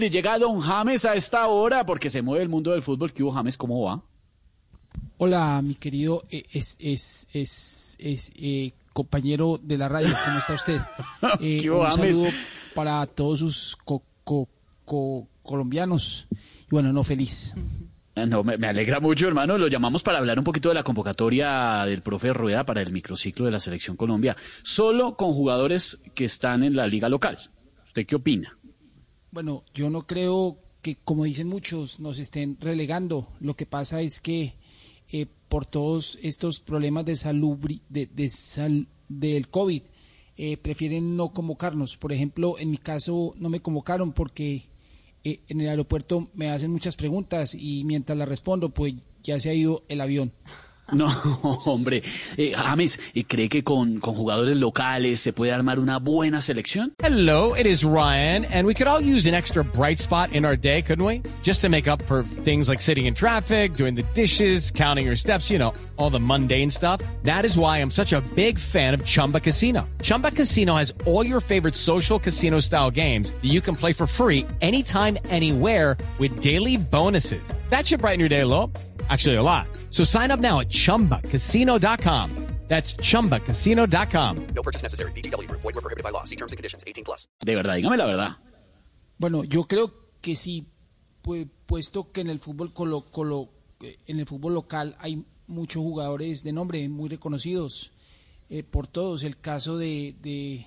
Le llega Don James a esta hora porque se mueve el mundo del fútbol. ¿Qué hubo, James? ¿Cómo va? Hola, mi querido eh, es, es, es, es eh, compañero de la radio. ¿Cómo está usted? Eh, ¿Qué hubo, un James? saludo para todos sus co- co- co- colombianos. Y bueno, no feliz. Ah, No, me, me alegra mucho, hermano. Lo llamamos para hablar un poquito de la convocatoria del profe Rueda para el microciclo de la Selección Colombia. Solo con jugadores que están en la liga local. ¿Usted qué opina? Bueno, yo no creo que, como dicen muchos, nos estén relegando. Lo que pasa es que eh, por todos estos problemas de salud de, de sal- del COVID, eh, prefieren no convocarnos. Por ejemplo, en mi caso no me convocaron porque eh, en el aeropuerto me hacen muchas preguntas y mientras las respondo, pues ya se ha ido el avión. No, hombre. Eh, James, ¿y ¿cree que con, con jugadores locales se puede armar una buena selección? Hello, it is Ryan, and we could all use an extra bright spot in our day, couldn't we? Just to make up for things like sitting in traffic, doing the dishes, counting your steps, you know, all the mundane stuff. That is why I'm such a big fan of Chumba Casino. Chumba Casino has all your favorite social casino style games that you can play for free anytime, anywhere with daily bonuses. That should brighten your day a little. Actually, a lot. So sign up now at chumbacasino.com. That's chumbacasino.com. No purchase necessary. VGW Group. Void were prohibited by law. See terms and conditions. 18 plus. De verdad, dígame la verdad. Bueno, yo creo que sí, pu- puesto que en el fútbol colo- colo- en el fútbol local hay muchos jugadores de nombre muy reconocidos eh, por todos. El caso de, de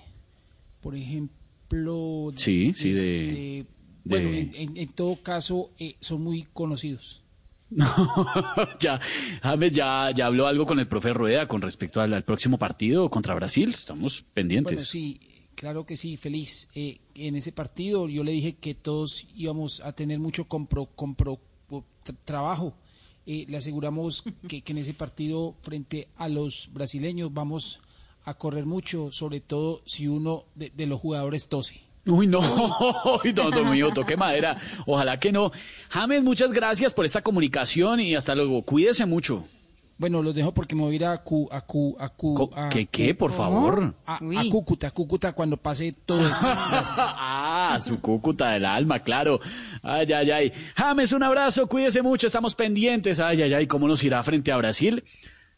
por ejemplo, Sí, sí, de- este, bueno, de- en, en- en todo caso eh, son muy conocidos. ya, James ya, ya habló algo con el profe Rueda con respecto al, al próximo partido contra Brasil. Estamos pendientes. Bueno, sí, claro que sí, feliz. Eh, en ese partido yo le dije que todos íbamos a tener mucho compro, compro, tra- trabajo. Eh, le aseguramos que, que en ese partido frente a los brasileños vamos a correr mucho, sobre todo si uno de, de los jugadores tose. Uy, no, Uy, mío, toque madera. Ojalá que no. James, muchas gracias por esta comunicación y hasta luego. Cuídese mucho. Bueno, los dejo porque me voy a ir a Cu, a Cu, a a, ¿Qué, qué, por favor? a, a Cúcuta, Cúcuta cuando pase todo esto. Gracias. Ah, su cúcuta del alma, claro. Ay, ay, ay. James, un abrazo, cuídese mucho, estamos pendientes. Ay, ay, ay, ¿cómo nos irá frente a Brasil?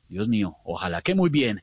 Dios mío, ojalá que muy bien.